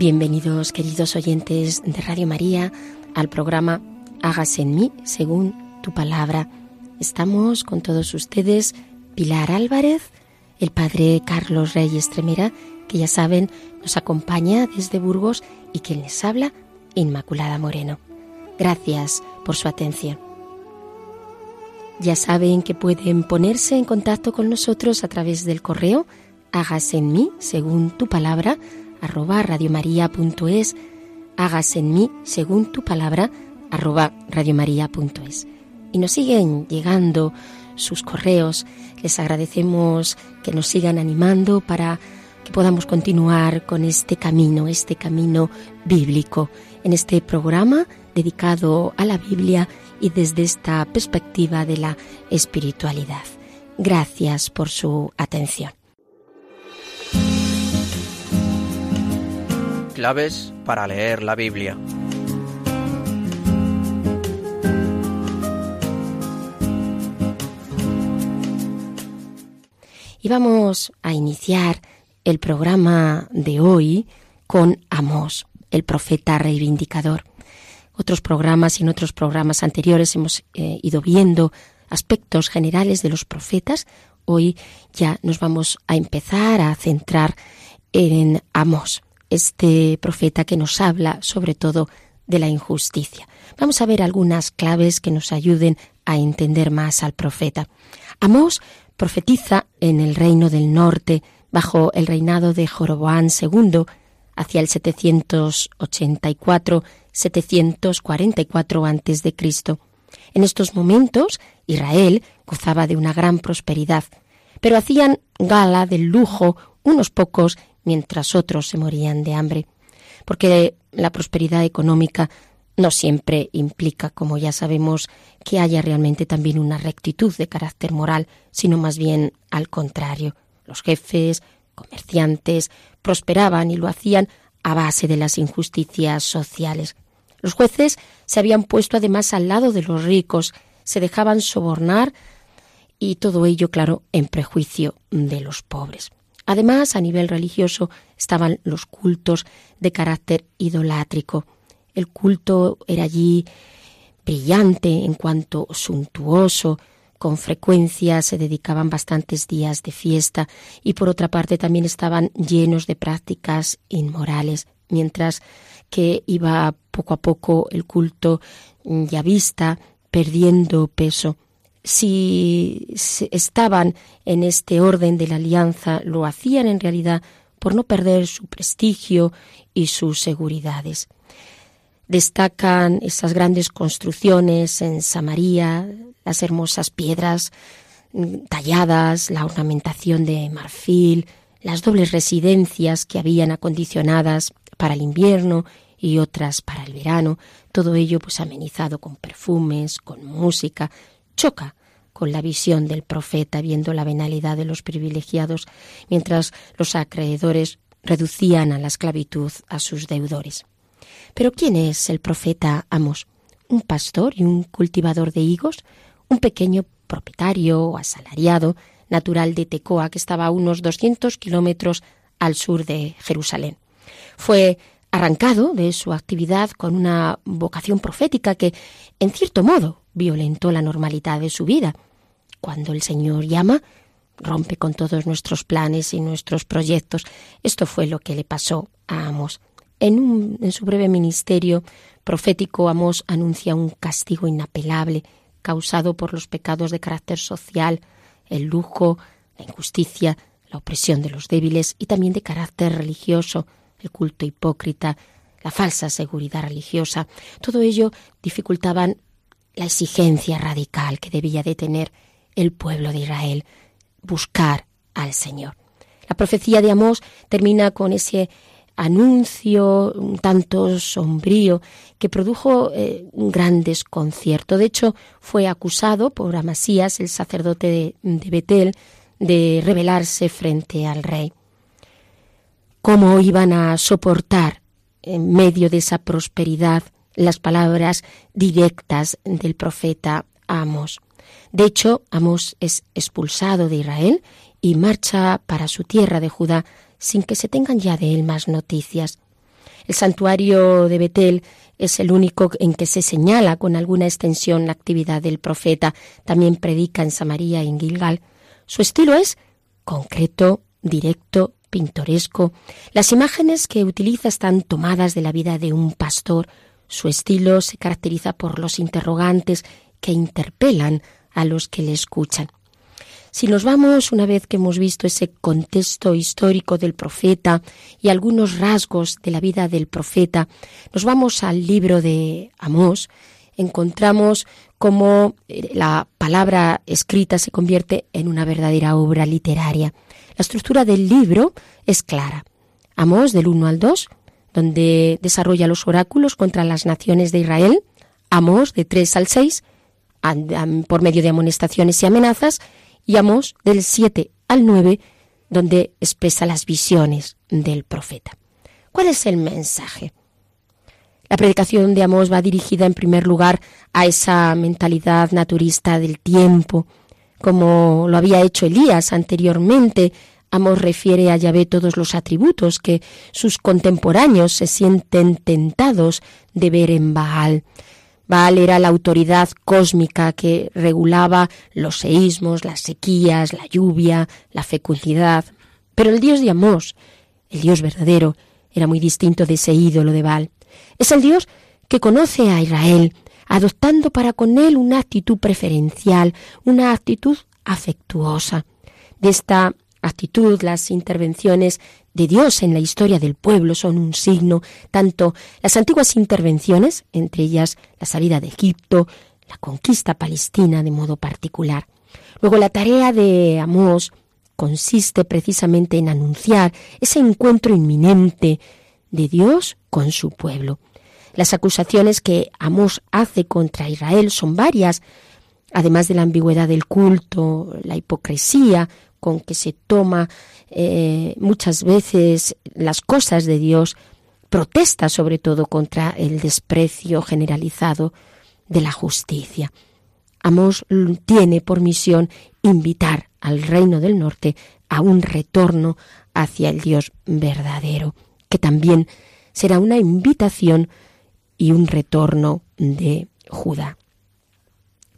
Bienvenidos, queridos oyentes de Radio María, al programa Hágase en mí según tu palabra. Estamos con todos ustedes, Pilar Álvarez, el padre Carlos Reyes Tremera, que ya saben nos acompaña desde Burgos y quien les habla, Inmaculada Moreno. Gracias por su atención. Ya saben que pueden ponerse en contacto con nosotros a través del correo hágase en mí según tu palabra arroba radiomaria.es hágase en mí según tu palabra arroba radiomaria.es y nos siguen llegando sus correos les agradecemos que nos sigan animando para que podamos continuar con este camino este camino bíblico en este programa dedicado a la Biblia y desde esta perspectiva de la espiritualidad. Gracias por su atención. Claves para leer la Biblia. Y vamos a iniciar el programa de hoy con Amós, el profeta reivindicador. Otros programas y en otros programas anteriores hemos eh, ido viendo aspectos generales de los profetas. Hoy ya nos vamos a empezar a centrar en Amós, este profeta que nos habla sobre todo de la injusticia. Vamos a ver algunas claves que nos ayuden a entender más al profeta. Amós profetiza en el reino del norte bajo el reinado de Joroboán II hacia el 784-744 a.C. En estos momentos Israel gozaba de una gran prosperidad, pero hacían gala del lujo unos pocos mientras otros se morían de hambre, porque la prosperidad económica no siempre implica, como ya sabemos, que haya realmente también una rectitud de carácter moral, sino más bien al contrario. Los jefes, comerciantes, prosperaban y lo hacían a base de las injusticias sociales. Los jueces se habían puesto además al lado de los ricos, se dejaban sobornar y todo ello, claro, en prejuicio de los pobres. Además, a nivel religioso estaban los cultos de carácter idolátrico. El culto era allí brillante en cuanto suntuoso, con frecuencia se dedicaban bastantes días de fiesta y por otra parte también estaban llenos de prácticas inmorales, mientras que iba poco a poco el culto ya vista perdiendo peso. Si estaban en este orden de la alianza, lo hacían en realidad por no perder su prestigio y sus seguridades. Destacan esas grandes construcciones en Samaria, las hermosas piedras talladas, la ornamentación de marfil, las dobles residencias que habían acondicionadas para el invierno y otras para el verano, todo ello pues amenizado con perfumes, con música, choca con la visión del profeta viendo la venalidad de los privilegiados, mientras los acreedores reducían a la esclavitud a sus deudores. Pero ¿quién es el profeta Amos? ¿Un pastor y un cultivador de higos? ¿Un pequeño propietario o asalariado natural de Tecoa, que estaba a unos 200 kilómetros al sur de Jerusalén. Fue arrancado de su actividad con una vocación profética que, en cierto modo, violentó la normalidad de su vida. Cuando el Señor llama, rompe con todos nuestros planes y nuestros proyectos. Esto fue lo que le pasó a Amos. En, en su breve ministerio profético, Amos anuncia un castigo inapelable causado por los pecados de carácter social, el lujo, la injusticia, la opresión de los débiles y también de carácter religioso, el culto hipócrita, la falsa seguridad religiosa. Todo ello dificultaban la exigencia radical que debía de tener el pueblo de Israel, buscar al Señor. La profecía de Amós termina con ese anuncio un tanto sombrío que produjo eh, un gran desconcierto. De hecho, fue acusado por Amasías, el sacerdote de, de Betel, de rebelarse frente al rey. ¿Cómo iban a soportar en medio de esa prosperidad las palabras directas del profeta Amos? De hecho, Amos es expulsado de Israel y marcha para su tierra de Judá sin que se tengan ya de él más noticias. El santuario de Betel es el único en que se señala con alguna extensión la actividad del profeta. También predica en Samaria y en Gilgal. Su estilo es concreto, directo, pintoresco. Las imágenes que utiliza están tomadas de la vida de un pastor. Su estilo se caracteriza por los interrogantes que interpelan a los que le escuchan. Si nos vamos, una vez que hemos visto ese contexto histórico del profeta y algunos rasgos de la vida del profeta, nos vamos al libro de Amós, encontramos cómo eh, la palabra escrita se convierte en una verdadera obra literaria. La estructura del libro es clara. Amós del 1 al 2, donde desarrolla los oráculos contra las naciones de Israel. Amós de 3 al 6, por medio de amonestaciones y amenazas, y Amós del 7 al 9, donde expresa las visiones del profeta. ¿Cuál es el mensaje? La predicación de Amós va dirigida en primer lugar a esa mentalidad naturista del tiempo, como lo había hecho Elías anteriormente. Amós refiere a Yahvé todos los atributos que sus contemporáneos se sienten tentados de ver en Baal. Baal era la autoridad cósmica que regulaba los seísmos, las sequías, la lluvia, la fecundidad. Pero el Dios de Amós, el Dios verdadero, era muy distinto de ese ídolo de Baal. Es el Dios que conoce a Israel, adoptando para con él una actitud preferencial, una actitud afectuosa. De esta actitud, las intervenciones de Dios en la historia del pueblo son un signo, tanto las antiguas intervenciones, entre ellas la salida de Egipto, la conquista palestina de modo particular. Luego la tarea de Amós consiste precisamente en anunciar ese encuentro inminente de Dios con su pueblo. Las acusaciones que Amós hace contra Israel son varias, además de la ambigüedad del culto, la hipocresía con que se toma eh, muchas veces las cosas de Dios, protesta sobre todo contra el desprecio generalizado de la justicia. Amos tiene por misión invitar al reino del norte a un retorno hacia el Dios verdadero, que también será una invitación y un retorno de Judá.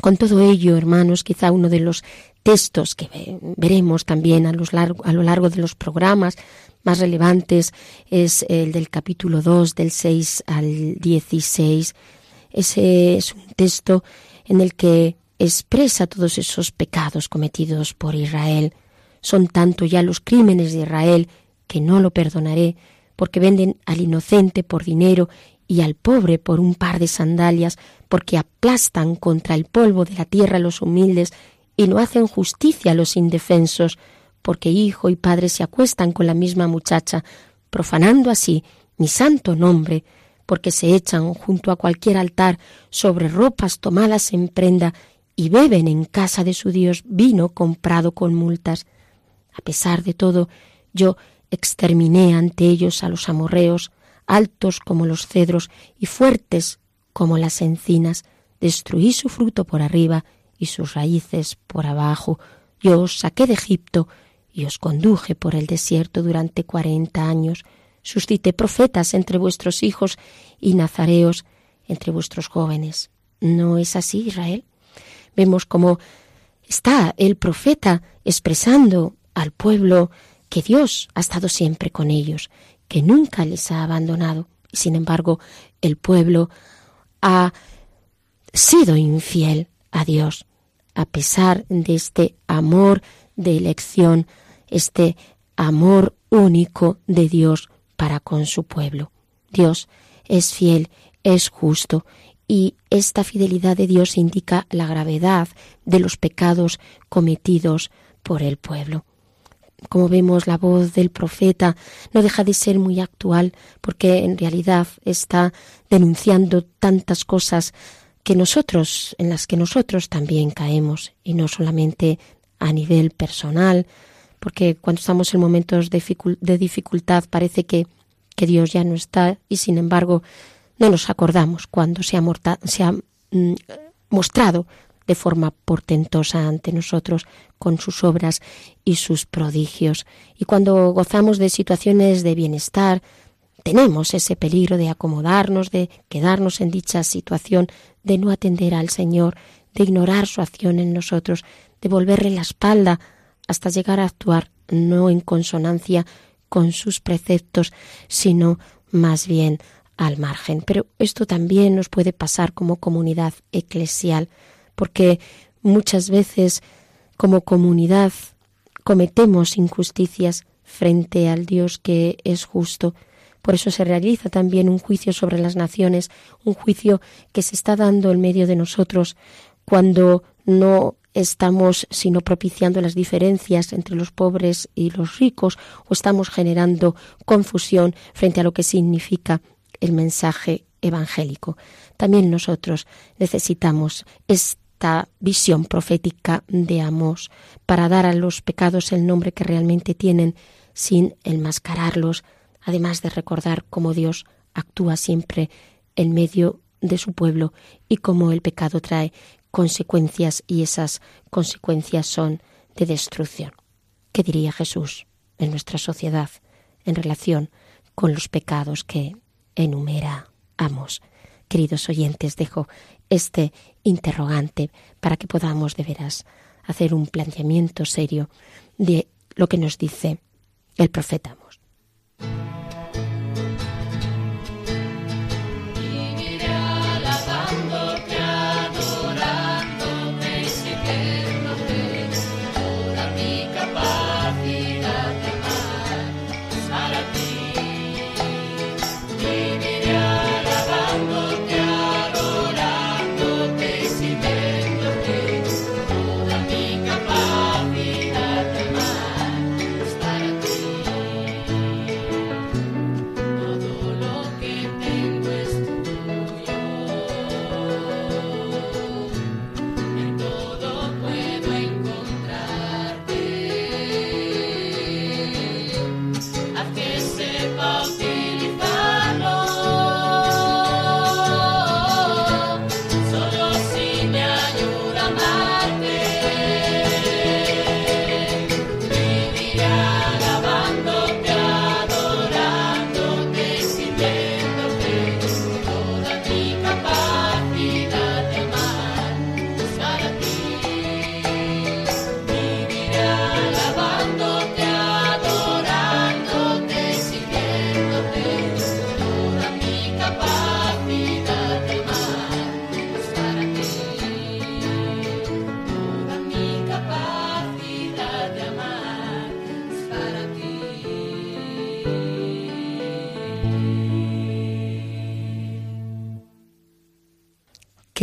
Con todo ello, hermanos, quizá uno de los textos que veremos también a, lo largo de los programas más relevantes es el del capítulo 2, del 6 al 16. Ese es un texto en el que expresa todos esos pecados cometidos por Israel. Son tanto ya los crímenes de Israel que no lo perdonaré, porque venden al inocente por dinero y al pobre por un par de sandalias, porque aplastan contra el polvo de la tierra a los humildes y no hacen justicia a los indefensos, porque hijo y padre se acuestan con la misma muchacha, profanando así mi santo nombre, porque se echan junto a cualquier altar sobre ropas tomadas en prenda y beben en casa de su Dios vino comprado con multas. A pesar de todo, yo exterminé ante ellos a los amorreos, altos como los cedros y fuertes como las encinas, destruí su fruto por arriba y sus raíces por abajo. Yo os saqué de Egipto y os conduje por el desierto durante cuarenta años. Suscité profetas entre vuestros hijos y nazareos entre vuestros jóvenes. ¿No es así, Israel? Vemos cómo está el profeta expresando al pueblo que Dios ha estado siempre con ellos, que nunca les ha abandonado. Y sin embargo, el pueblo ha sido infiel a Dios, a pesar de este amor de elección, este amor único de Dios para con su pueblo. Dios es fiel, es justo, y esta fidelidad de Dios indica la gravedad de los pecados cometidos por el pueblo. Como vemos, la voz del profeta no deja de ser muy actual porque en realidad está denunciando tantas cosas que nosotros, en las que nosotros también caemos, y no solamente a nivel personal, porque cuando estamos en momentos de dificultad parece que, que Dios ya no está y sin embargo no nos acordamos cuando se ha, mm, mostrado de forma portentosa ante nosotros con sus obras y sus prodigios. Y cuando gozamos de situaciones de bienestar, tenemos ese peligro de acomodarnos, de quedarnos en dicha situación, de no atender al Señor, de ignorar su acción en nosotros, de volverle la espalda hasta llegar a actuar no en consonancia con sus preceptos, sino más bien al margen. Pero esto también nos puede pasar como comunidad eclesial, porque muchas veces como comunidad cometemos injusticias frente al Dios que es justo. Por eso se realiza también un juicio sobre las naciones, un juicio que se está dando en medio de nosotros cuando no estamos sino propiciando las diferencias entre los pobres y los ricos o estamos generando confusión frente a lo que significa el mensaje evangélico. También nosotros necesitamos esta visión profética de Amos para dar a los pecados el nombre que realmente tienen sin enmascararlos, además de recordar cómo Dios actúa siempre en medio de su pueblo y cómo el pecado trae consecuencias y esas consecuencias son de destrucción. ¿Qué diría Jesús en nuestra sociedad en relación con los pecados que enumera Amos? Queridos oyentes, dejo este interrogante para que podamos de veras hacer un planteamiento serio de lo que nos dice el profeta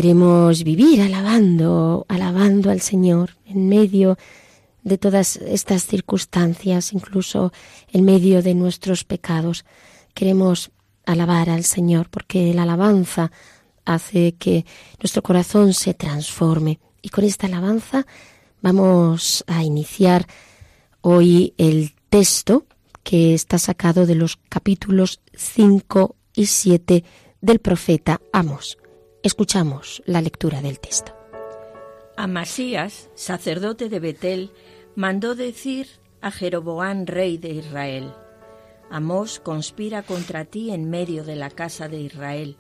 Queremos vivir alabando, alabando al Señor en medio de todas estas circunstancias, incluso en medio de nuestros pecados. Queremos alabar al Señor porque la alabanza hace que nuestro corazón se transforme. Y con esta alabanza vamos a iniciar hoy el texto que está sacado de los capítulos 5 y 7 del profeta Amos. Escuchamos la lectura del texto. Amasías, sacerdote de Betel, mandó decir a Jeroboán, rey de Israel, Amós conspira contra ti en medio de la casa de Israel.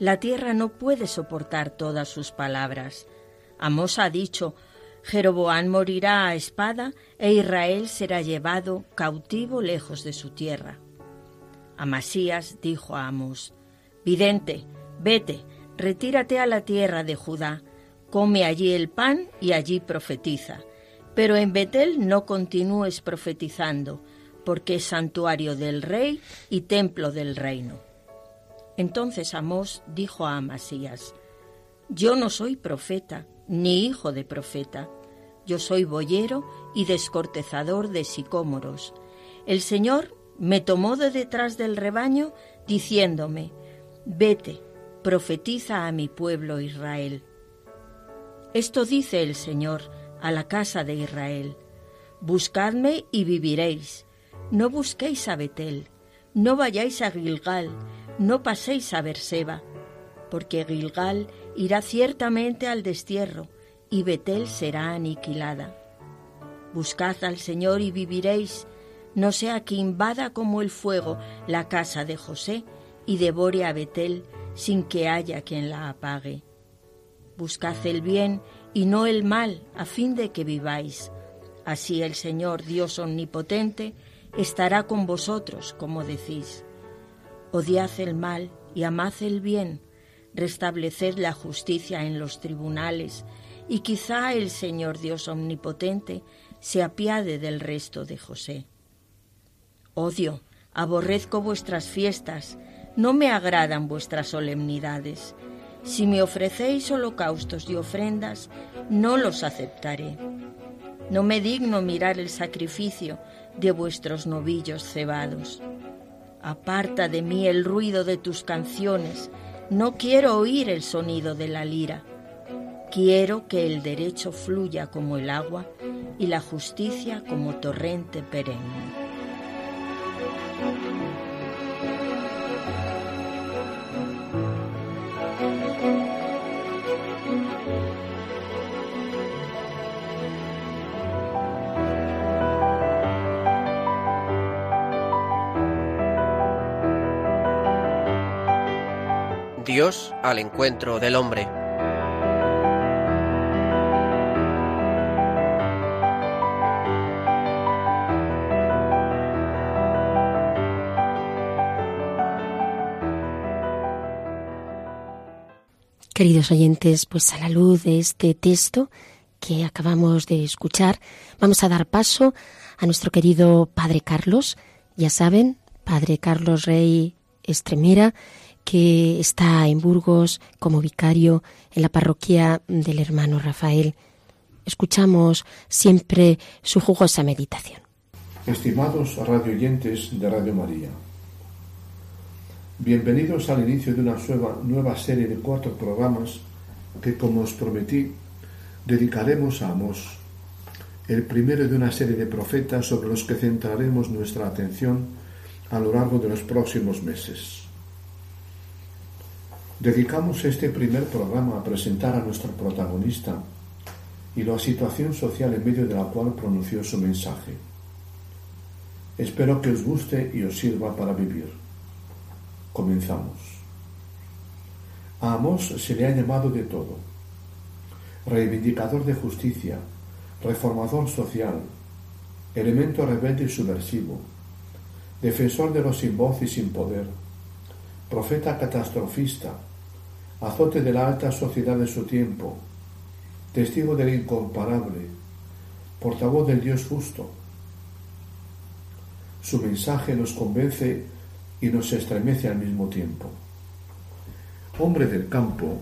La tierra no puede soportar todas sus palabras. Amós ha dicho, Jeroboán morirá a espada e Israel será llevado cautivo lejos de su tierra. Amasías dijo a Amós, Vidente, vete, retírate a la tierra de Judá, come allí el pan y allí profetiza. Pero en Betel no continúes profetizando, porque es santuario del rey y templo del reino. Entonces Amós dijo a Amasías, Yo no soy profeta, ni hijo de profeta, yo soy boyero y descortezador de sicómoros. El Señor me tomó de detrás del rebaño, diciéndome, Vete, profetiza a mi pueblo Israel. Esto dice el Señor a la casa de Israel. Buscadme y viviréis. No busquéis a Betel, no vayáis a Gilgal, no paséis a Berseba, porque Gilgal irá ciertamente al destierro y Betel será aniquilada. Buscad al Señor y viviréis, no sea que invada como el fuego la casa de José y devore a Betel sin que haya quien la apague. Buscad el bien y no el mal, a fin de que viváis. Así el Señor Dios Omnipotente estará con vosotros, como decís. Odiad el mal y amad el bien, restableced la justicia en los tribunales, y quizá el Señor Dios Omnipotente se apiade del resto de José. Odio, aborrezco vuestras fiestas, no me agradan vuestras solemnidades. Si me ofrecéis holocaustos y ofrendas, no los aceptaré. No me digno mirar el sacrificio de vuestros novillos cebados. Aparta de mí el ruido de tus canciones, no quiero oír el sonido de la lira. Quiero que el derecho fluya como el agua y la justicia como torrente perenne. Dios al encuentro del hombre. Queridos oyentes, pues a la luz de este texto que acabamos de escuchar, vamos a dar paso a nuestro querido Padre Carlos. Ya saben, Padre Carlos Rey Estremera, que está en Burgos como vicario en la parroquia del hermano Rafael. Escuchamos siempre su jugosa meditación. Estimados radioyentes de Radio María, bienvenidos al inicio de una nueva, nueva serie de cuatro programas que, como os prometí, dedicaremos a Amós, el primero de una serie de profetas sobre los que centraremos nuestra atención a lo largo de los próximos meses. Dedicamos este primer programa a presentar a nuestro protagonista y la situación social en medio de la cual pronunció su mensaje. Espero que os guste y os sirva para vivir. Comenzamos. A Amós se le ha llamado de todo. Reivindicador de justicia, reformador social, elemento rebelde y subversivo, defensor de los sin voz y sin poder, profeta catastrofista, azote de la alta sociedad de su tiempo, testigo del incomparable, portavoz del Dios justo. Su mensaje nos convence y nos estremece al mismo tiempo. Hombre del campo,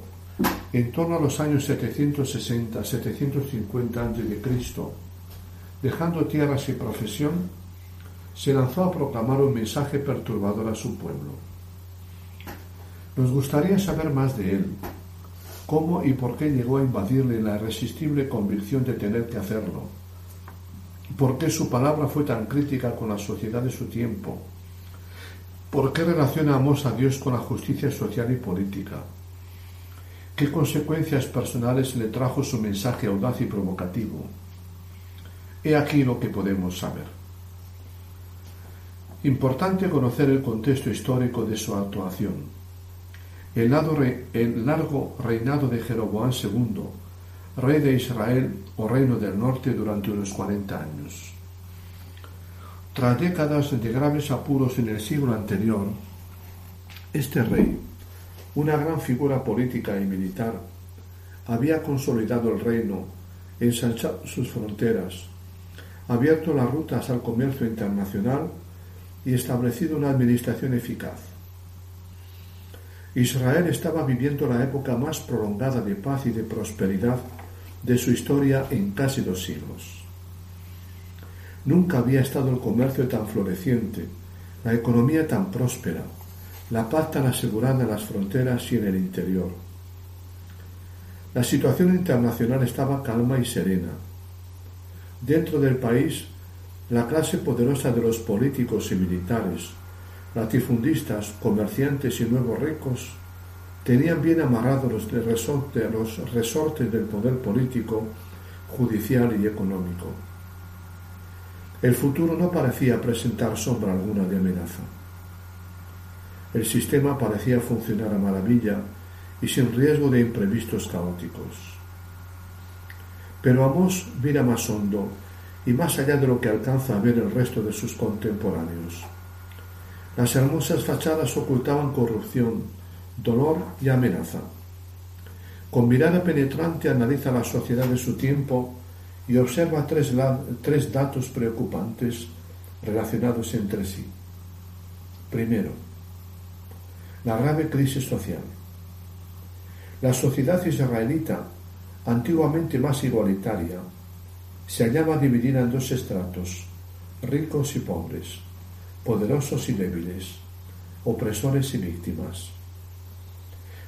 en torno a los años 760-750 a.C., dejando tierras y profesión, se lanzó a proclamar un mensaje perturbador a su pueblo nos gustaría saber más de él, cómo y por qué llegó a invadirle la irresistible convicción de tener que hacerlo, por qué su palabra fue tan crítica con la sociedad de su tiempo, por qué relacionamos a Dios con la justicia social y política, ¿Qué consecuencias personales le trajo su mensaje audaz y provocativo? He aquí lo que podemos saber. Importante conocer el contexto histórico de su actuación. El, largo reinado de Jeroboam II, rey de Israel o reino del norte durante unos 40 años. Tras décadas de graves apuros en el siglo anterior, este rey, una gran figura política y militar, había consolidado el reino, ensanchado sus fronteras, abierto las rutas al comercio internacional y establecido una administración eficaz. Israel estaba viviendo la época más prolongada de paz y de prosperidad de su historia en casi dos siglos. Nunca había estado el comercio tan floreciente, la economía tan próspera, la paz tan asegurada en las fronteras y en el interior. La situación internacional estaba calma y serena. Dentro del país, la clase poderosa de los políticos y militares, latifundistas, comerciantes y nuevos ricos, tenían bien amarrados los, resortes del poder político, judicial y económico. El futuro no parecía presentar sombra alguna de amenaza. El sistema parecía funcionar a maravilla y sin riesgo de imprevistos caóticos. Pero Amós mira más hondo y más allá de lo que alcanza a ver el resto de sus contemporáneos. Las hermosas fachadas ocultaban corrupción, dolor y amenaza. Con mirada penetrante analiza la sociedad de su tiempo y observa tres, tres datos preocupantes relacionados entre sí. Primero, la grave crisis social. La sociedad israelita, antiguamente más igualitaria, se hallaba dividida en dos estratos, ricos y pobres, poderosos y débiles, opresores y víctimas.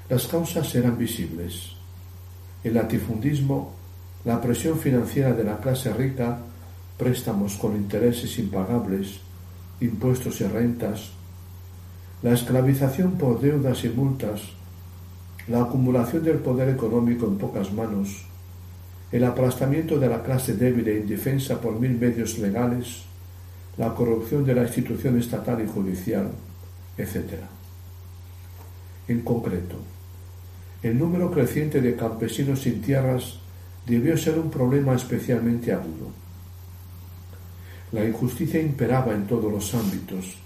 Las causas eran visibles. El latifundismo la presión financiera de la clase rica, préstamos con intereses impagables, impuestos y rentas, la esclavización por deudas y multas, la acumulación del poder económico en pocas manos, el aplastamiento de la clase débil e indefensa por mil medios legales, la corrupción de la institución estatal y judicial, etc. En concreto, el número creciente de campesinos sin tierras debió ser un problema especialmente agudo. La injusticia imperaba en todos los ámbitos,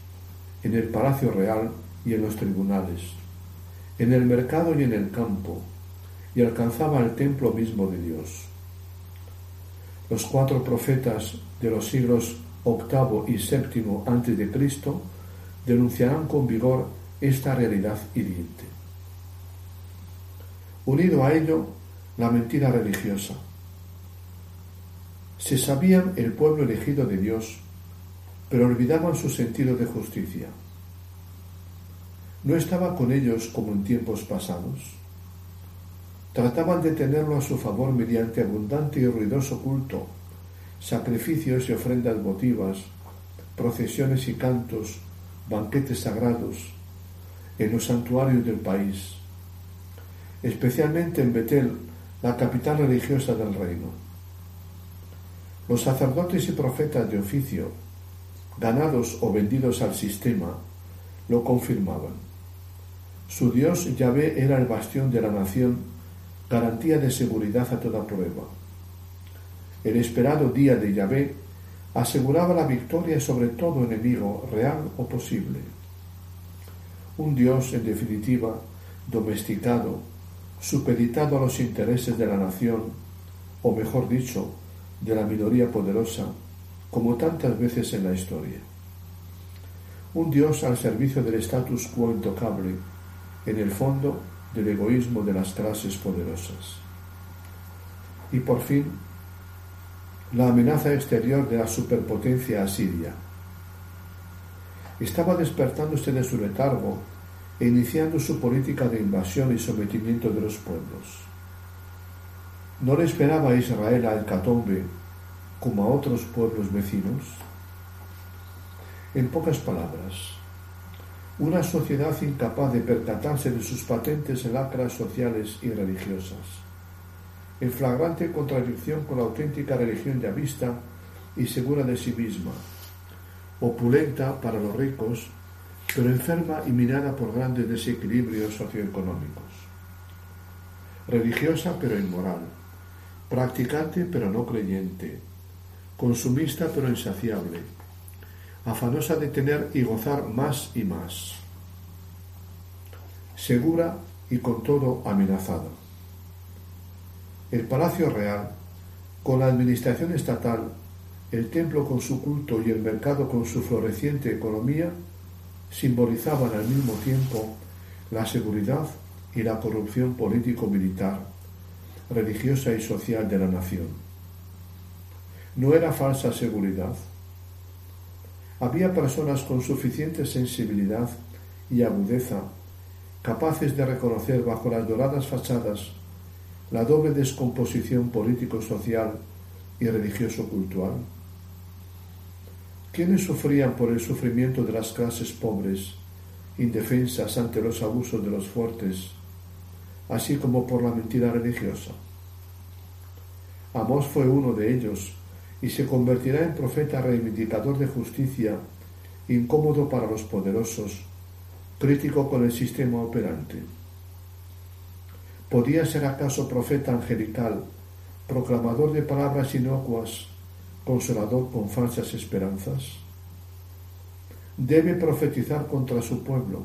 en el Palacio Real y en los tribunales, en el mercado y en el campo, y alcanzaba el templo mismo de Dios. Los cuatro profetas de los siglos VIII y VII antes de Cristo denunciarán con vigor esta realidad hiriente. Unido a ello, la mentira religiosa. Se sabían el pueblo elegido de Dios, pero olvidaban su sentido de justicia. No estaba con ellos como en tiempos pasados. Trataban de tenerlo a su favor mediante abundante y ruidoso culto, sacrificios y ofrendas votivas, procesiones y cantos, banquetes sagrados en los santuarios del país, especialmente en Betel, la capital religiosa del reino. Los sacerdotes y profetas de oficio, ganados o vendidos al sistema, lo confirmaban. Su Dios Yahvé era el bastión de la nación, garantía de seguridad a toda prueba. El esperado día de Yahvé aseguraba la victoria sobre todo enemigo real o posible. Un Dios, en definitiva, domesticado, supeditado a los intereses de la nación, o mejor dicho, de la minoría poderosa, como tantas veces en la historia. Un Dios al servicio del status quo intocable, en el fondo del egoísmo de las clases poderosas. Y por fin, la amenaza exterior de la superpotencia asiria. Estaba despertándose de su letargo e iniciando su política de invasión y sometimiento de los pueblos. ¿No le esperaba a Israel a Hecatombe como a otros pueblos vecinos? En pocas palabras, una sociedad incapaz de percatarse de sus patentes lacras sociales y religiosas, en flagrante contradicción con la auténtica religión ya vista y segura de sí misma, opulenta para los ricos, pero enferma y mirada por grandes desequilibrios socioeconómicos, religiosa pero inmoral, practicante pero no creyente, consumista pero insaciable, afanosa de tener y gozar más y más, segura y con todo amenazada. El Palacio Real, con la administración estatal, el templo con su culto y el mercado con su floreciente economía, simbolizaban al mismo tiempo la seguridad y la corrupción político-militar, religiosa y social de la nación. No era falsa seguridad, había personas con suficiente sensibilidad y agudeza capaces de reconocer bajo las doradas fachadas la doble descomposición político-social y religioso-cultural. ¿Quiénes sufrían por el sufrimiento de las clases pobres, indefensas ante los abusos de los fuertes, así como por la mentira religiosa? Amós fue uno de ellos y se convertirá en profeta reivindicador de justicia, incómodo para los poderosos, crítico con el sistema operante. ¿Podía ser acaso profeta angelical, proclamador de palabras inocuas, consolador con falsas esperanzas? Debe profetizar contra su pueblo,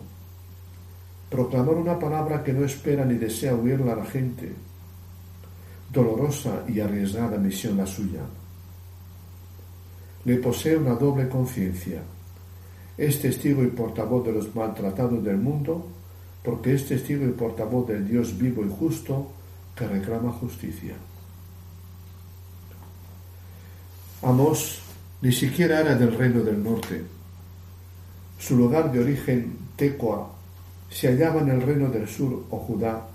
proclamar una palabra que no espera ni desea oírla a la gente, dolorosa y arriesgada misión la suya le posee una doble conciencia. Es testigo y portavoz de los maltratados del mundo, porque es testigo y portavoz del Dios vivo y justo que reclama justicia. Amós ni siquiera era del reino del norte. Su lugar de origen, Tecoa, se hallaba en el reino del sur o Judá,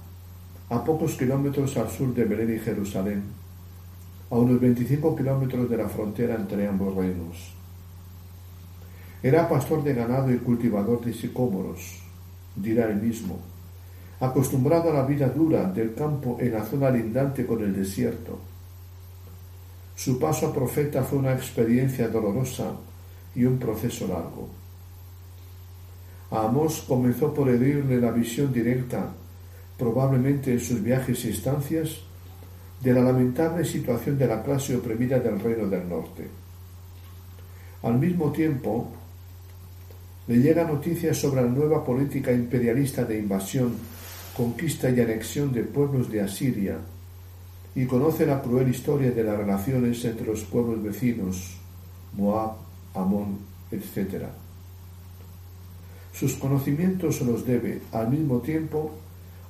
a pocos kilómetros al sur de Belén y Jerusalén a unos 25 kilómetros de la frontera entre ambos reinos. Era pastor de ganado y cultivador de sicómoros, dirá él mismo, acostumbrado a la vida dura del campo en la zona lindante con el desierto. Su paso a profeta fue una experiencia dolorosa y un proceso largo. A Amós comenzó por herirle la visión directa, probablemente en sus viajes y estancias, de la lamentable situación de la clase oprimida del Reino del Norte. Al mismo tiempo, le llega noticias sobre la nueva política imperialista de invasión, conquista y anexión de pueblos de Asiria, y conoce la cruel historia de las relaciones entre los pueblos vecinos, Moab, Amón, etc. Sus conocimientos los debe, al mismo tiempo,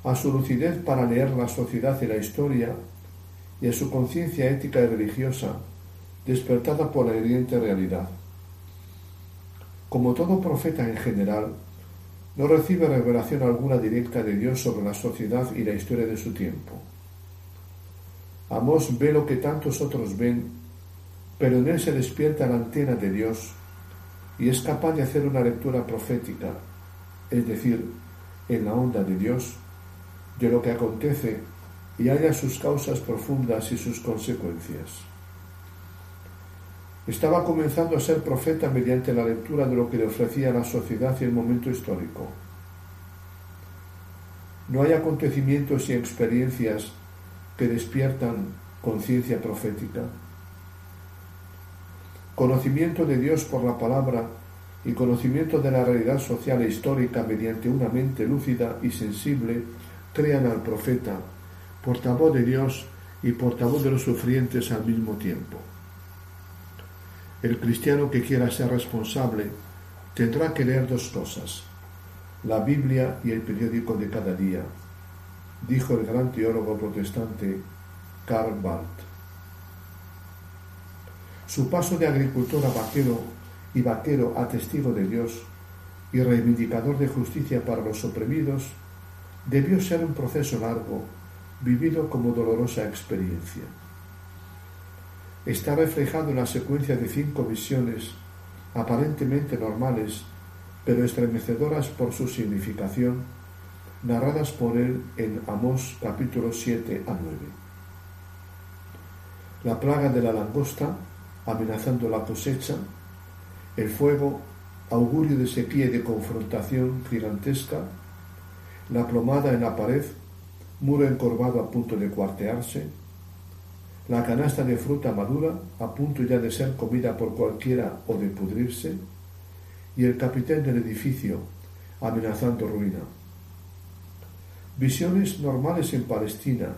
a su lucidez para leer la sociedad y la historia y a su conciencia ética y religiosa, despertada por la hiriente realidad. Como todo profeta en general, no recibe revelación alguna directa de Dios sobre la sociedad y la historia de su tiempo. Amós ve lo que tantos otros ven, pero en él se despierta la antena de Dios y es capaz de hacer una lectura profética, es decir, en la onda de Dios, de lo que acontece y haya sus causas profundas y sus consecuencias. Estaba comenzando a ser profeta mediante la lectura de lo que le ofrecía la sociedad y el momento histórico. No hay acontecimientos y experiencias que despiertan conciencia profética. Conocimiento de Dios por la palabra y conocimiento de la realidad social e histórica mediante una mente lúcida y sensible crean al profeta portavoz de Dios y portavoz de los sufrientes al mismo tiempo. El cristiano que quiera ser responsable tendrá que leer dos cosas, la Biblia y el periódico de cada día, dijo el gran teólogo protestante Karl Barth. Su paso de agricultor a vaquero y vaquero a testigo de Dios y reivindicador de justicia para los oprimidos debió ser un proceso largo vivido como dolorosa experiencia. Está reflejado en la secuencia de cinco visiones aparentemente normales, pero estremecedoras por su significación, narradas por él en Amós capítulo 7 a 9. La plaga de la langosta, amenazando la cosecha, el fuego, augurio de sequía y de confrontación gigantesca, la plomada en la pared, muro encorvado a punto de cuartearse, la canasta de fruta madura a punto ya de ser comida por cualquiera o de pudrirse, y el capitán del edificio amenazando ruina. Visiones normales en Palestina,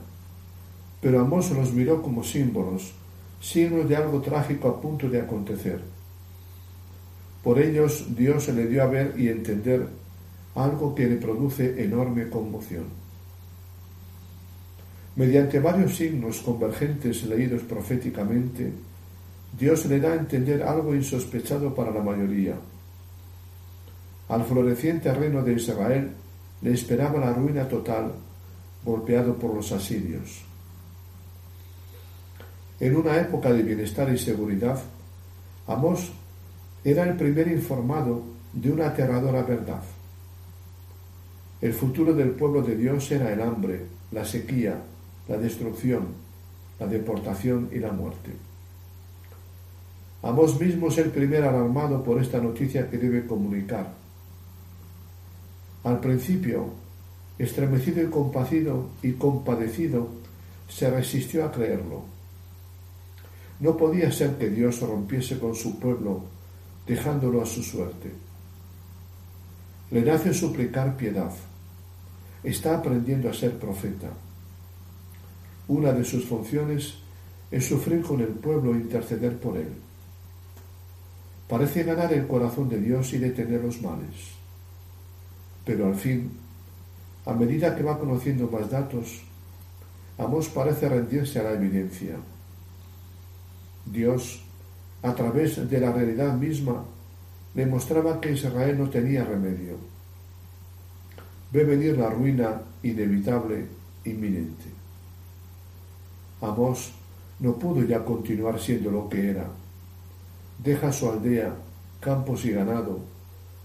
pero Amós los miró como símbolos, signos de algo trágico a punto de acontecer. Por ellos Dios se le dio a ver y entender algo que le produce enorme conmoción. Mediante varios signos convergentes leídos proféticamente, Dios le da a entender algo insospechado para la mayoría. Al floreciente reino de Israel le esperaba la ruina total, golpeado por los asirios. En una época de bienestar y seguridad, Amós era el primer informado de una aterradora verdad. El futuro del pueblo de Dios era el hambre, la sequía, la destrucción, la deportación y la muerte. Amós mismo es el primer alarmado por esta noticia que debe comunicar. Al principio, estremecido y compacido y compadecido, se resistió a creerlo. No podía ser que Dios rompiese con su pueblo, dejándolo a su suerte. Le nace suplicar piedad está aprendiendo a ser profeta. Una de sus funciones es sufrir con el pueblo e interceder por él. Parece ganar el corazón de Dios y detener los males. Pero al fin, a medida que va conociendo más datos, Amós parece rendirse a la evidencia. Dios, a través de la realidad misma, le mostraba que Israel no tenía remedio ve venir la ruina inevitable, inminente. Amós no pudo ya continuar siendo lo que era. Deja su aldea, campos y ganado,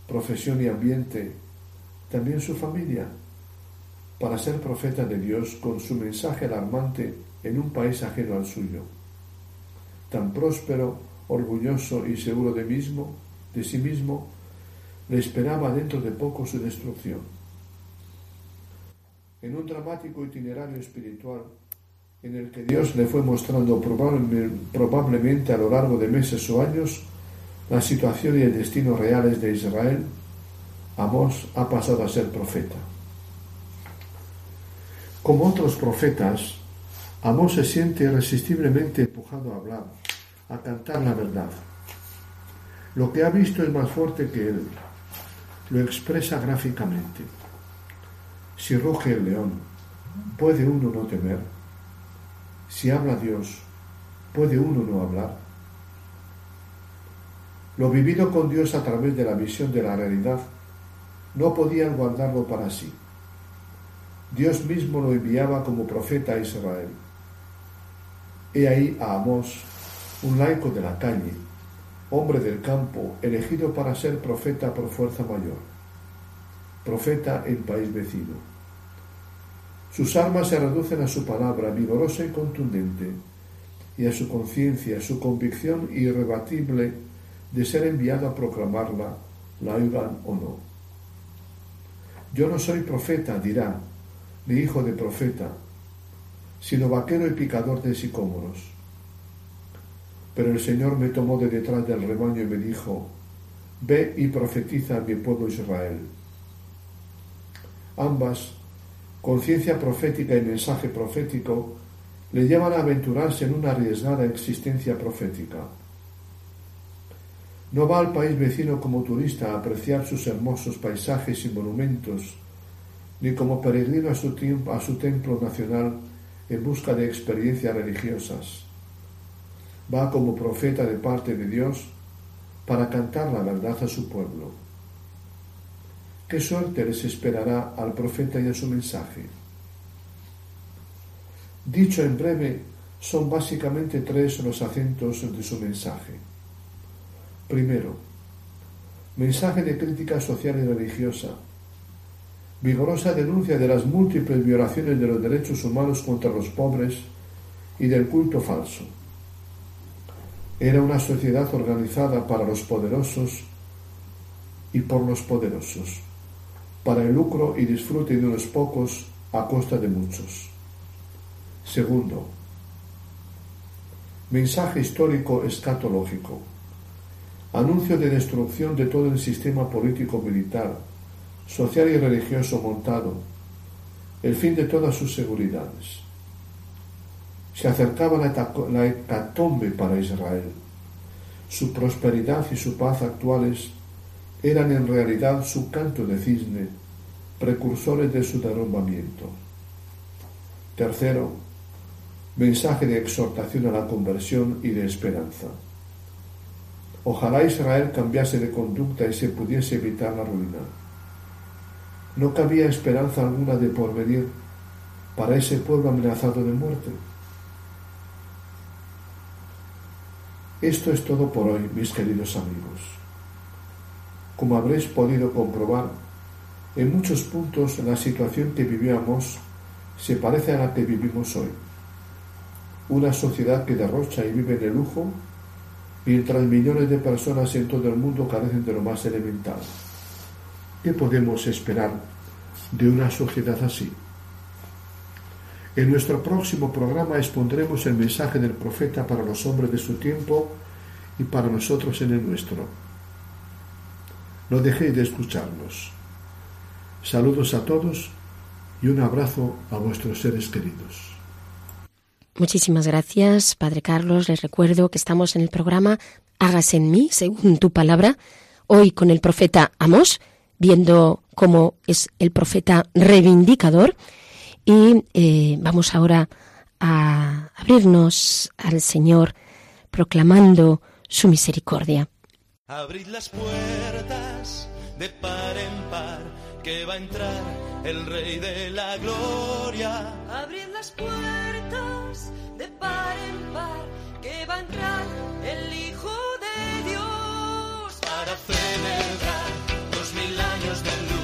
profesión y ambiente, también su familia, para ser profeta de Dios con su mensaje alarmante en un país ajeno al suyo. Tan próspero, orgulloso y seguro de mismo, de sí mismo, le esperaba dentro de poco su destrucción en un dramático itinerario espiritual en el que Dios le fue mostrando probablemente a lo largo de meses o años la situación y el destino reales de Israel, Amós ha pasado a ser profeta. Como otros profetas, Amós se siente irresistiblemente empujado a hablar, a cantar la verdad. Lo que ha visto es más fuerte que él, lo expresa gráficamente. Si ruge el león, ¿puede uno no temer? Si habla Dios, ¿puede uno no hablar? Lo vivido con Dios a través de la visión de la realidad no podían guardarlo para sí. Dios mismo lo enviaba como profeta a Israel. He ahí a Amós, un laico de la calle, hombre del campo, elegido para ser profeta por fuerza mayor profeta en país vecino. Sus armas se reducen a su palabra vigorosa y contundente, y a su conciencia, su convicción irrebatible de ser enviado a proclamarla, la oigan o no. Yo no soy profeta, dirá, ni hijo de profeta, sino vaquero y picador de sicómoros. Pero el Señor me tomó de detrás del rebaño y me dijo, Ve y profetiza a mi pueblo Israel. Ambas, conciencia profética y mensaje profético, le llevan a aventurarse en una arriesgada existencia profética. No va al país vecino como turista a apreciar sus hermosos paisajes y monumentos, ni como peregrino a su, templo nacional en busca de experiencias religiosas. Va como profeta de parte de Dios para cantar la verdad a su pueblo. ¿Qué suerte les esperará al profeta y a su mensaje? Dicho en breve, son básicamente tres los acentos de su mensaje. Primero, mensaje de crítica social y religiosa, vigorosa denuncia de las múltiples violaciones de los derechos humanos contra los pobres y del culto falso. Era una sociedad organizada para los poderosos y por los poderosos, para el lucro y disfrute de unos pocos a costa de muchos. Segundo, mensaje histórico escatológico, anuncio de destrucción de todo el sistema político militar, social y religioso montado, el fin de todas sus seguridades. Se acercaba la hecatombe para Israel. Su prosperidad y su paz actuales eran en realidad su canto de cisne, precursores de su derrumbamiento. Tercero, mensaje de exhortación a la conversión y de esperanza. Ojalá Israel cambiase de conducta y se pudiese evitar la ruina. No cabía esperanza alguna de porvenir para ese pueblo amenazado de muerte. Esto es todo por hoy, mis queridos amigos. Como habréis podido comprobar, en muchos puntos la situación que vivíamos se parece a la que vivimos hoy. Una sociedad que derrocha y vive de lujo, mientras millones de personas en todo el mundo carecen de lo más elemental. ¿Qué podemos esperar de una sociedad así? En nuestro próximo programa expondremos el mensaje del profeta para los hombres de su tiempo y para nosotros en el nuestro. No dejéis de escucharnos. Saludos a todos y un abrazo a vuestros seres queridos. Muchísimas gracias, Padre Carlos. Les recuerdo que estamos en el programa Hágase en mí, según tu palabra, hoy con el profeta Amos, viendo cómo es el profeta reivindicador. Y eh, vamos ahora a abrirnos al Señor proclamando su misericordia. Abrid las puertas de par en par, que va a entrar el Rey de la Gloria. Abrid las puertas de par en par, que va a entrar el Hijo de Dios. Para celebrar dos mil años de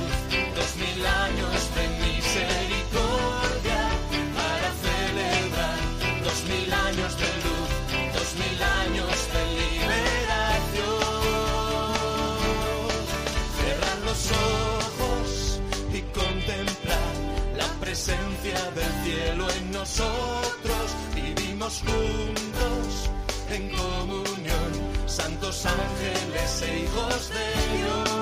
nosotros. Vivimos juntos en comunión, santos ángeles e hijos de Dios,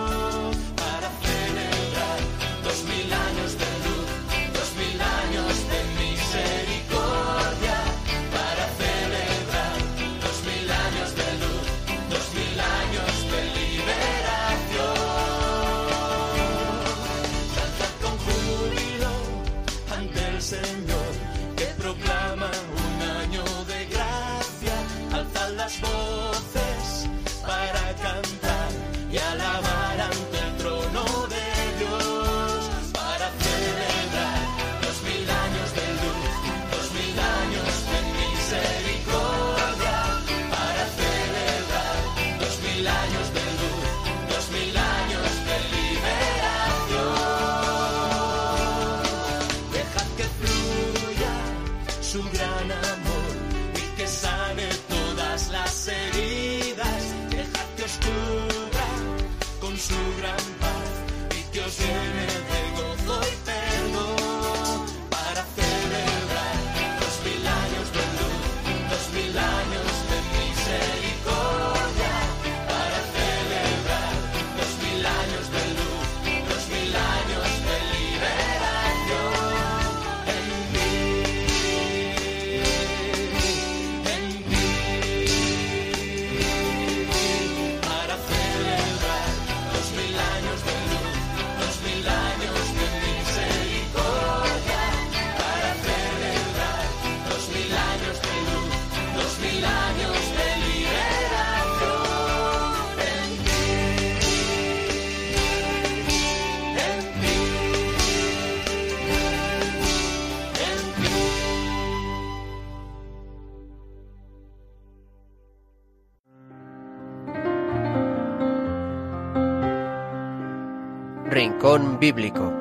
Rincón Bíblico.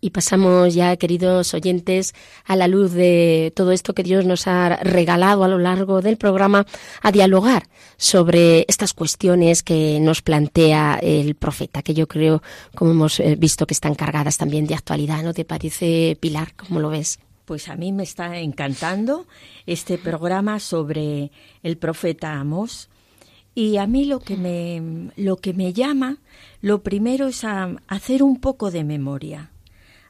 Y pasamos ya, queridos oyentes, a la luz de todo esto que Dios nos ha regalado a lo largo del programa, a dialogar sobre estas cuestiones que nos plantea el profeta, que yo creo, como hemos eh, visto, que están cargadas también de actualidad. ¿No te parece, Pilar? ¿Cómo lo ves? Pues a mí me está encantando este programa sobre el profeta Amos. Y a mí lo que me, lo que me llama, lo primero es a hacer un poco de memoria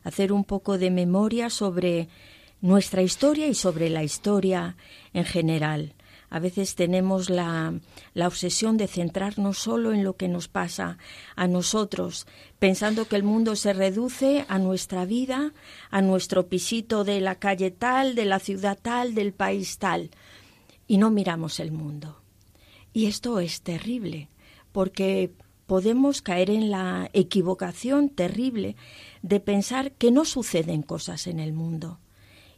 hacer un poco de memoria sobre nuestra historia y sobre la historia en general. A veces tenemos la, obsesión de centrarnos solo en lo que nos pasa a nosotros, pensando que el mundo se reduce a nuestra vida, a nuestro pisito de la calle tal, de la ciudad tal, del país tal, y no miramos el mundo. Y esto es terrible, porque podemos caer en la equivocación terrible de pensar que no suceden cosas en el mundo.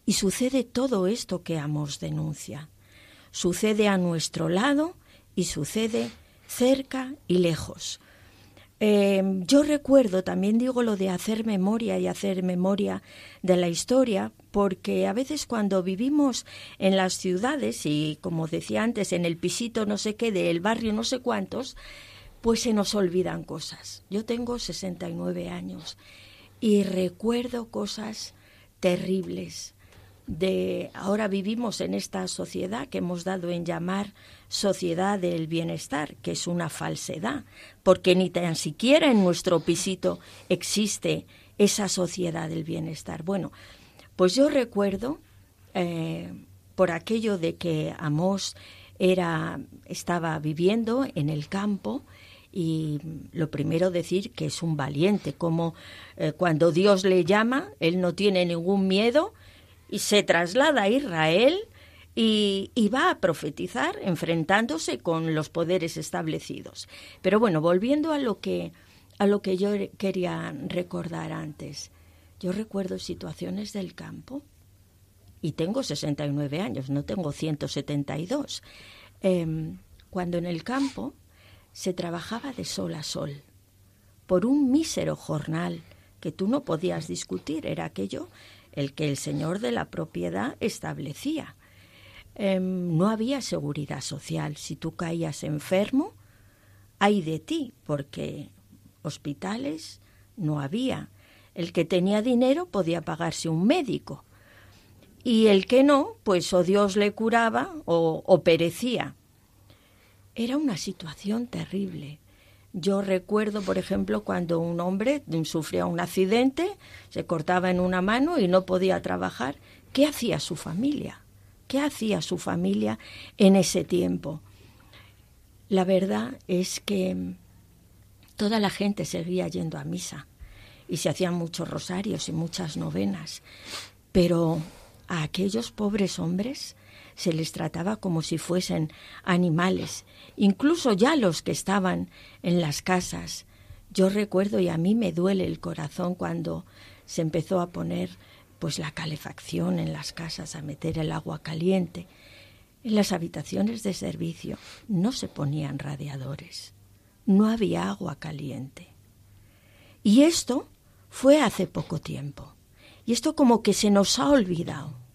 Y sucede todo esto que Amos denuncia. Sucede a nuestro lado y sucede cerca y lejos. Eh, yo recuerdo, también digo lo de hacer memoria y hacer memoria de la historia, porque a veces cuando vivimos en las ciudades y, como decía antes, en el pisito no sé qué, del barrio no sé cuántos, pues se nos olvidan cosas. Yo tengo 69 años y recuerdo cosas terribles. De ahora vivimos en esta sociedad que hemos dado en llamar sociedad del bienestar, que es una falsedad, porque ni tan siquiera en nuestro pisito existe esa sociedad del bienestar. Bueno, pues yo recuerdo eh, por aquello de que Amos era estaba viviendo en el campo y lo primero decir que es un valiente, como eh, cuando Dios le llama, él no tiene ningún miedo y se traslada a Israel y, va a profetizar enfrentándose con los poderes establecidos. Pero bueno, volviendo a lo que a lo que yo quería recordar antes. Yo recuerdo situaciones del campo y tengo 69 años, no tengo 172. Eh, cuando en el campo se trabajaba de sol a sol, por un mísero jornal que tú no podías discutir, era aquello el que el señor de la propiedad establecía. Em, no había seguridad social. Si tú caías enfermo, hay de ti, porque hospitales no había. El que tenía dinero podía pagarse un médico. Y el que no, pues o Dios le curaba o perecía. Era una situación terrible. Yo recuerdo, por ejemplo, cuando un hombre sufría un accidente, se cortaba en una mano y no podía trabajar, ¿qué hacía su familia? ¿Qué hacía su familia en ese tiempo? La verdad es que toda la gente seguía yendo a misa y se hacían muchos rosarios y muchas novenas, pero a aquellos pobres hombres se les trataba como si fuesen animales, incluso ya los que estaban en las casas. Yo recuerdo y a mí me duele el corazón cuando se empezó a poner pues la calefacción en las casas, a meter el agua caliente. En las habitaciones de servicio no se ponían radiadores, no había agua caliente. Y esto fue hace poco tiempo. Y esto como que se nos ha olvidado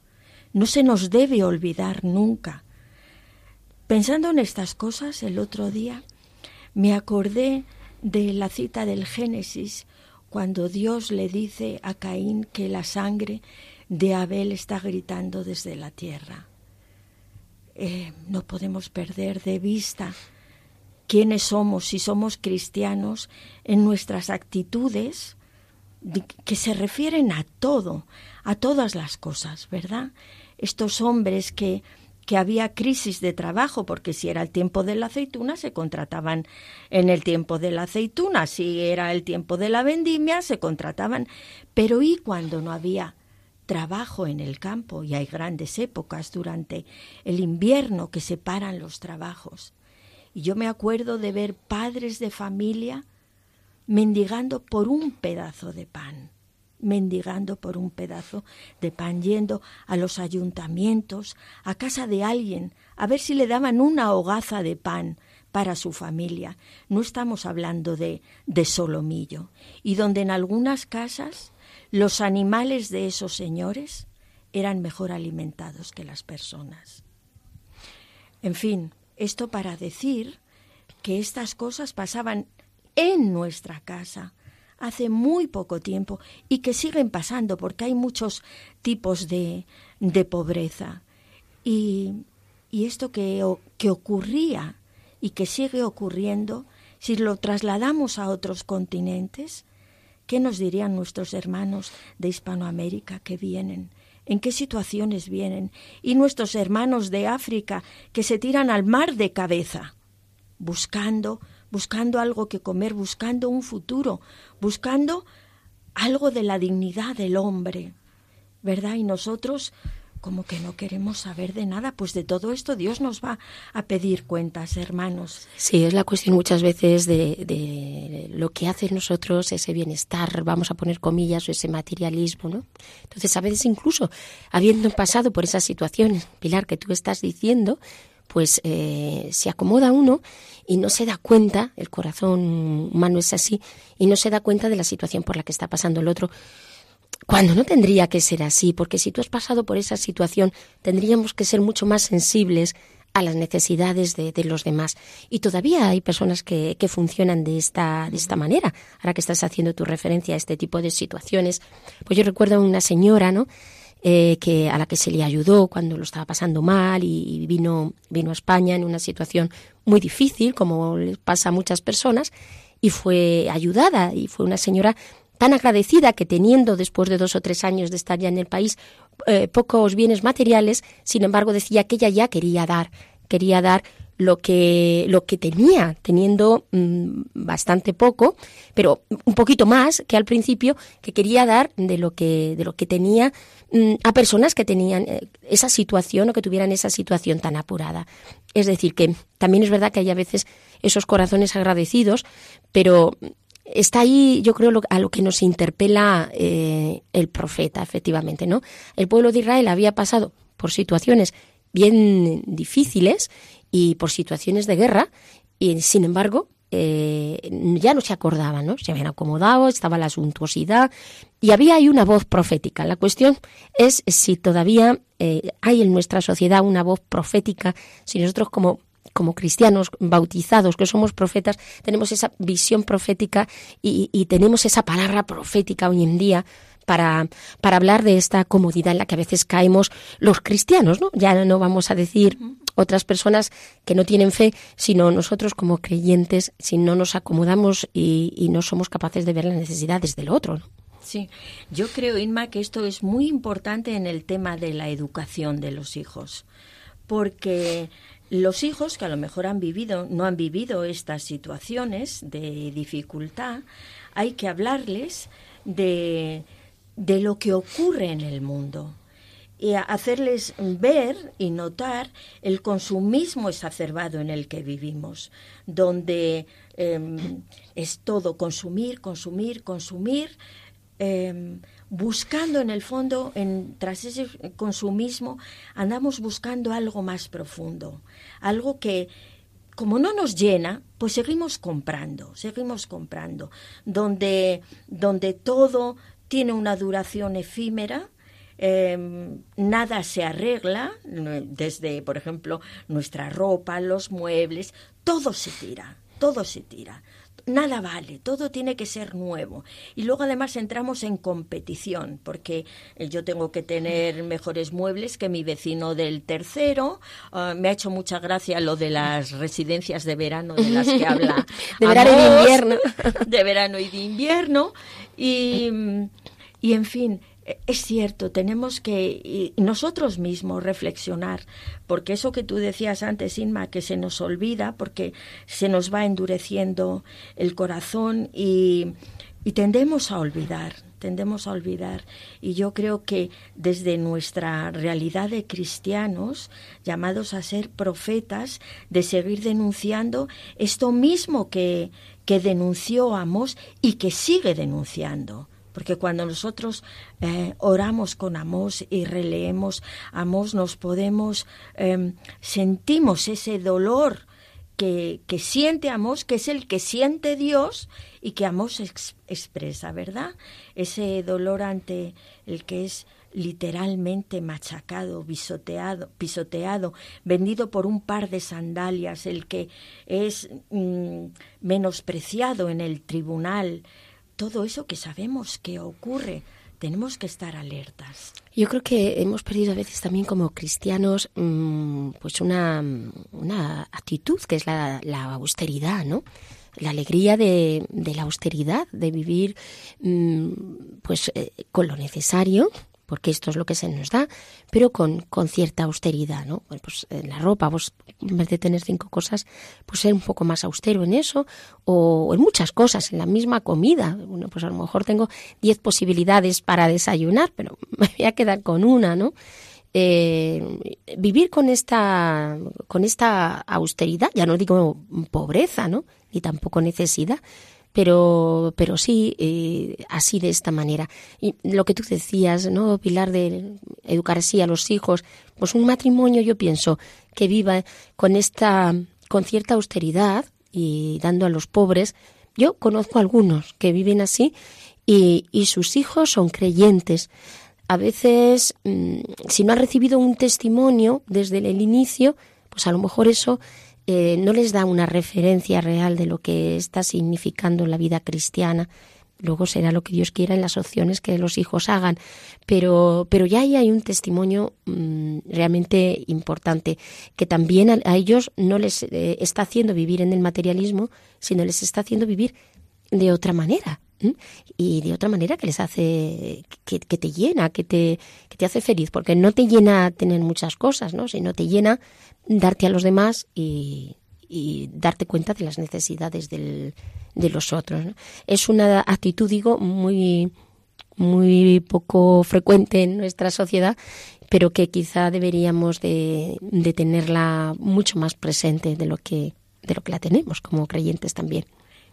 no se nos debe olvidar nunca. Pensando en estas cosas el otro día, me acordé de la cita del Génesis, cuando Dios le dice a Caín que la sangre de Abel está gritando desde la tierra. Eh, no podemos perder de vista quiénes somos, si somos cristianos, en nuestras actitudes que se refieren a todo, a todas las cosas, ¿verdad? Estos hombres que, que había crisis de trabajo, porque si era el tiempo de la aceituna, se contrataban en el tiempo de la aceituna, si era el tiempo de la vendimia, se contrataban. Pero ¿y cuando no había trabajo en el campo? Y hay grandes épocas durante el invierno que separan los trabajos. Y yo me acuerdo de ver padres de familia mendigando por un pedazo de pan mendigando por un pedazo de pan, yendo a los ayuntamientos, a casa de alguien, a ver si le daban una hogaza de pan para su familia. No estamos hablando de, de solomillo. Y donde en algunas casas los animales de esos señores eran mejor alimentados que las personas. En fin, esto para decir que estas cosas pasaban en nuestra casa hace muy poco tiempo y que siguen pasando porque hay muchos tipos de, de pobreza. Y, y esto que, que ocurría y que sigue ocurriendo, si lo trasladamos a otros continentes, ¿qué nos dirían nuestros hermanos de Hispanoamérica que vienen? ¿En qué situaciones vienen? Y nuestros hermanos de África que se tiran al mar de cabeza, buscando, buscando algo que comer, buscando un futuro, buscando algo de la dignidad del hombre, ¿verdad? Y nosotros como que no queremos saber de nada, pues de todo esto Dios nos va a pedir cuentas, hermanos. Sí, es la cuestión muchas veces de, lo que hace nosotros ese bienestar, vamos a poner comillas, o ese materialismo, ¿no? Entonces, a veces incluso, habiendo pasado por esas situaciones, Pilar, que tú estás diciendo, pues eh, se acomoda uno y no se da cuenta, el corazón humano es así, y no se da cuenta de la situación por la que está pasando el otro cuando no tendría que ser así, porque si tú has pasado por esa situación, tendríamos que ser mucho más sensibles a las necesidades de, los demás. Y todavía hay personas que, que, funcionan de esta, de esta manera. Ahora que estás haciendo tu referencia a este tipo de situaciones, pues yo recuerdo a una señora, ¿no? Eh, que a la que se le ayudó cuando lo estaba pasando mal y, vino, vino a España en una situación muy difícil, como les pasa a muchas personas, y fue ayudada y fue una señora tan agradecida que teniendo después de dos o tres años de estar ya en el país eh, pocos bienes materiales, sin embargo decía que ella ya quería dar, quería dar lo que lo que tenía, teniendo mmm, bastante poco, pero un poquito más que al principio, que quería dar de lo que de lo que tenía mmm, a personas que tenían eh, esa situación o que tuvieran esa situación tan apurada. Es decir, que también es verdad que hay a veces esos corazones agradecidos, pero está ahí, yo creo, a lo que nos interpela eh, el profeta, efectivamente, ¿no? El pueblo de Israel había pasado por situaciones bien difíciles y por situaciones de guerra, y sin embargo, eh, ya no se acordaban, ¿no? Se habían acomodado, estaba la suntuosidad y había ahí una voz profética. La cuestión es si todavía eh, hay en nuestra sociedad una voz profética, si nosotros como como cristianos bautizados, que somos profetas, tenemos esa visión profética y, y tenemos esa palabra profética hoy en día para, para hablar de esta comodidad en la que a veces caemos los cristianos, ¿no? Ya no vamos a decir otras personas que no tienen fe, sino nosotros como creyentes, si no nos acomodamos y, no somos capaces de ver las necesidades del otro. Sí, yo creo, Inma, que esto es muy importante en el tema de la educación de los hijos, porque los hijos que a lo mejor han vivido, no han vivido estas situaciones de dificultad, hay que hablarles de, de lo que ocurre en el mundo y hacerles ver y notar el consumismo exacerbado en el que vivimos, donde eh, es todo consumir, consumir, consumir, eh, buscando en el fondo, en, tras ese consumismo, andamos buscando algo más profundo, algo que, como no nos llena, pues seguimos comprando, seguimos comprando, donde, donde todo tiene una duración efímera, eh, nada se arregla, desde, por ejemplo, nuestra ropa, los muebles, todo se tira, todo se tira nada vale, todo tiene que ser nuevo. Y luego además entramos en competición, porque eh, yo tengo que tener mejores muebles que mi vecino del tercero. Uh, me ha hecho mucha gracia lo de las residencias de verano de las que habla. de verano y de invierno. De verano y de invierno. Y, y en fin, es cierto, tenemos que nosotros mismos reflexionar, porque eso que tú decías antes, Inma, que se nos olvida, porque se nos va endureciendo el corazón y, tendemos a olvidar, tendemos a olvidar. Y yo creo que desde nuestra realidad de cristianos, llamados a ser profetas, de seguir denunciando esto mismo que, que denunció Amos y que sigue denunciando Porque cuando nosotros eh, oramos con Amós y releemos Amós, nos podemos, em, sentimos ese dolor que, que, siente Amós, que es el que siente Dios y que Amós expresa, ¿verdad? Ese dolor ante el que es literalmente machacado, pisoteado, pisoteado, vendido por un par de sandalias, el que es mm, menospreciado en el tribunal, todo eso que sabemos que ocurre, tenemos que estar alertas. Yo creo que hemos perdido a veces también como cristianos mm, pues una, una, actitud que es la, la austeridad, ¿no? la alegría de, de, la austeridad, de vivir mm, pues eh, con lo necesario, porque esto es lo que se nos da, pero con, con cierta austeridad, ¿no? pues en la ropa, vos en vez de tener cinco cosas, pues ser un poco más austero en eso, o en muchas cosas, en la misma comida. Bueno, pues a lo mejor tengo diez posibilidades para desayunar, pero me voy a quedar con una, ¿no? Eh, vivir con esta, con esta austeridad, ya no digo pobreza, ¿no? Ni tampoco necesidad, pero, pero sí eh, así de esta manera. Y lo que tú decías, ¿no, Pilar, de educar así a los hijos, pues un matrimonio yo pienso que viva con esta, con cierta austeridad y dando a los pobres. Yo conozco algunos que viven así y, y sus hijos son creyentes. A veces, mm, si no han recibido un testimonio desde el inicio, pues a lo mejor eso eh, no les da una referencia real de lo que está significando la vida cristiana. Luego será lo que Dios quiera en las opciones que los hijos hagan, pero, pero ya ahí hay un testimonio mm, realmente importante que también a, ellos no les eh, está haciendo vivir en el materialismo, sino les está haciendo vivir de otra manera y de otra manera que les hace que, te llena que te que te hace feliz porque no te llena tener muchas cosas no sino te llena darte a los demás y, darte cuenta de las necesidades del, de los otros. Es una actitud, digo, muy, muy poco frecuente en nuestra sociedad, pero que quizá deberíamos de, de tenerla mucho más presente de lo que de lo que la tenemos como creyentes también.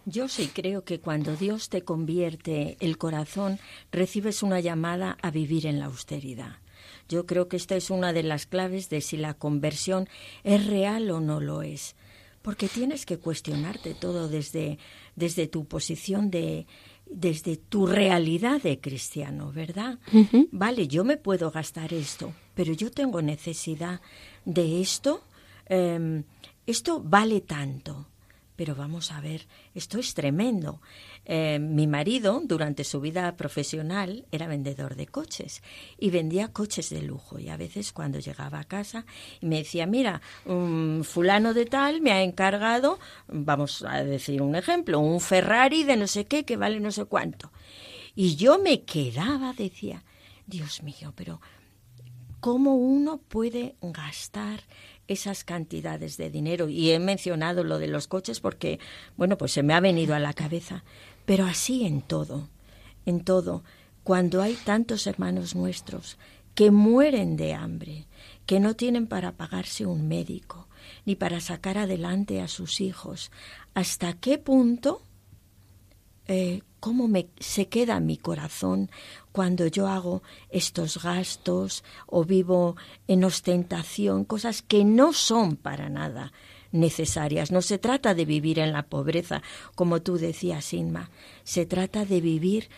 Yo sí creo que cuando Dios te convierte el corazón, recibes una llamada a vivir en la austeridad. Yo creo que esta es una de las claves de si la conversión es real o no lo es. Porque tienes que cuestionarte todo desde, desde tu posición de, desde tu realidad de cristiano, ¿verdad? Vale, yo me puedo gastar esto, pero yo tengo necesidad de esto. Em, esto vale tanto. Pero vamos a ver, esto es tremendo. Eh, mi marido, durante su vida profesional, era vendedor de coches y vendía coches de lujo. Y a veces cuando llegaba a casa me decía, mira, un fulano de tal me ha encargado, vamos a decir un ejemplo, un Ferrari de no sé qué que vale no sé cuánto. Y yo me quedaba, decía, Dios mío, pero ¿cómo uno puede gastar esas cantidades de dinero? Y he mencionado lo de los coches porque, bueno, pues se me ha venido a la cabeza. Pero así en todo, en todo, cuando hay tantos hermanos nuestros que mueren de hambre, que no tienen para pagarse un médico, ni para sacar adelante a sus hijos, ¿hasta qué punto, eh, cómo me, se queda mi corazón cuando yo hago estos gastos o vivo en ostentación, cosas que no son para nada necesarias. No se trata de vivir en la pobreza, como tú decías, Inma. Se trata de vivir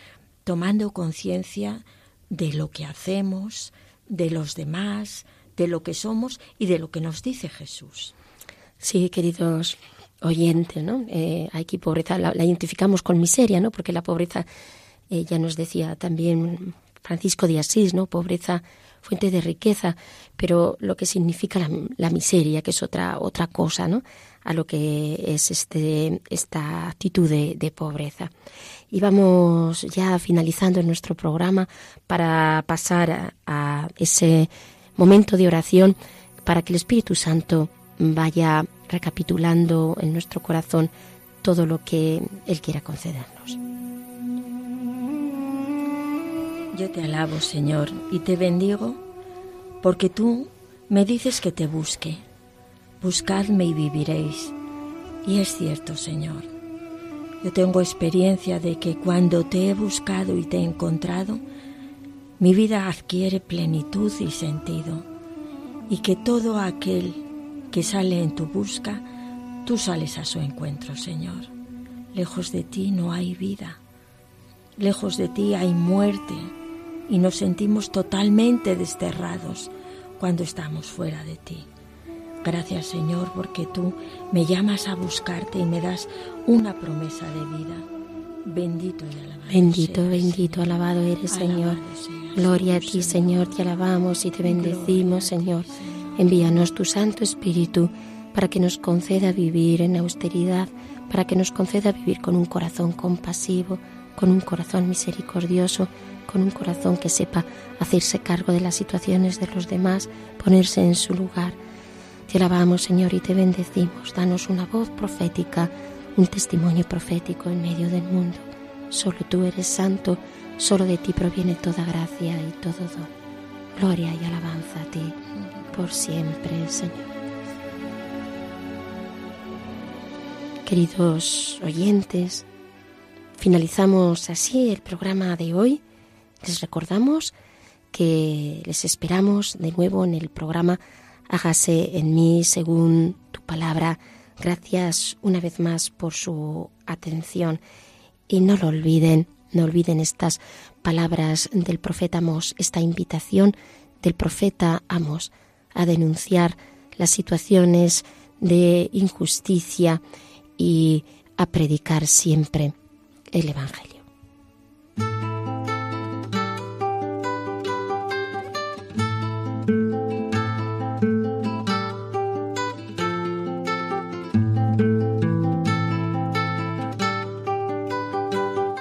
tomando conciencia de lo que hacemos, de los demás, de lo que somos y de lo que nos dice Jesús. Sí, queridos oyentes, ¿no? Eh, aquí pobreza la, identificamos con miseria, ¿no? Porque la pobreza, eh, ya nos decía también Francisco de Asís, ¿no? Pobreza fuente de riqueza, pero lo que significa la, miseria, que es otra, otra cosa, ¿no? a lo que es este, esta actitud de, pobreza. Y vamos ya finalizando nuestro programa para pasar a, ese momento de oración para que el Espíritu Santo vaya recapitulando en nuestro corazón todo lo que Él quiera concedernos. Yo te alabo, Señor, y te bendigo, porque tú me dices que te busque. Buscadme y viviréis. Y es cierto, Señor. Yo tengo experiencia de que cuando te he buscado y te he encontrado, mi vida adquiere plenitud y sentido, y que todo aquel que sale en tu busca, tú sales a su encuentro, Señor. Lejos de ti no hay vida, lejos de ti hay muerte, y nos sentimos totalmente desterrados cuando estamos fuera de ti. Gracias Señor porque tú me llamas a buscarte y me das una promesa de vida. Bendito y alabado. Bendito, seas, bendito, Señor. alabado eres, Señor. Seas, Gloria a ti, Señor, te alabamos y te bendecimos, Gloria a Señor. ti, Señor. Envíanos tu Santo Espíritu para que nos conceda vivir en austeridad, para que nos conceda vivir con un corazón compasivo, con un corazón misericordioso, con un corazón que sepa hacerse cargo de las situaciones de los demás, ponerse en su lugar. Te alabamos, Señor, y te bendecimos. Danos una voz profética, un testimonio profético en medio del mundo. Solo tú eres santo, solo de ti proviene toda gracia y todo don. Gloria y alabanza a ti por siempre, Señor. Queridos oyentes, finalizamos así el programa de hoy. Les recordamos que les esperamos de nuevo en el programa Hágase en mí según tu palabra. Gracias una vez más por su atención y no lo olviden, no olviden estas palabras del profeta Amos, esta invitación del profeta Amos a denunciar las situaciones de injusticia y a predicar siempre el Evangelio.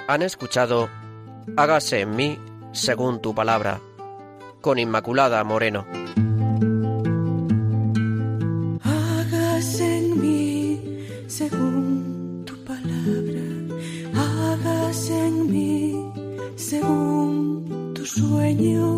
Han escuchado Hágase en mí según tu palabra, con Inmaculada Moreno. Sueño,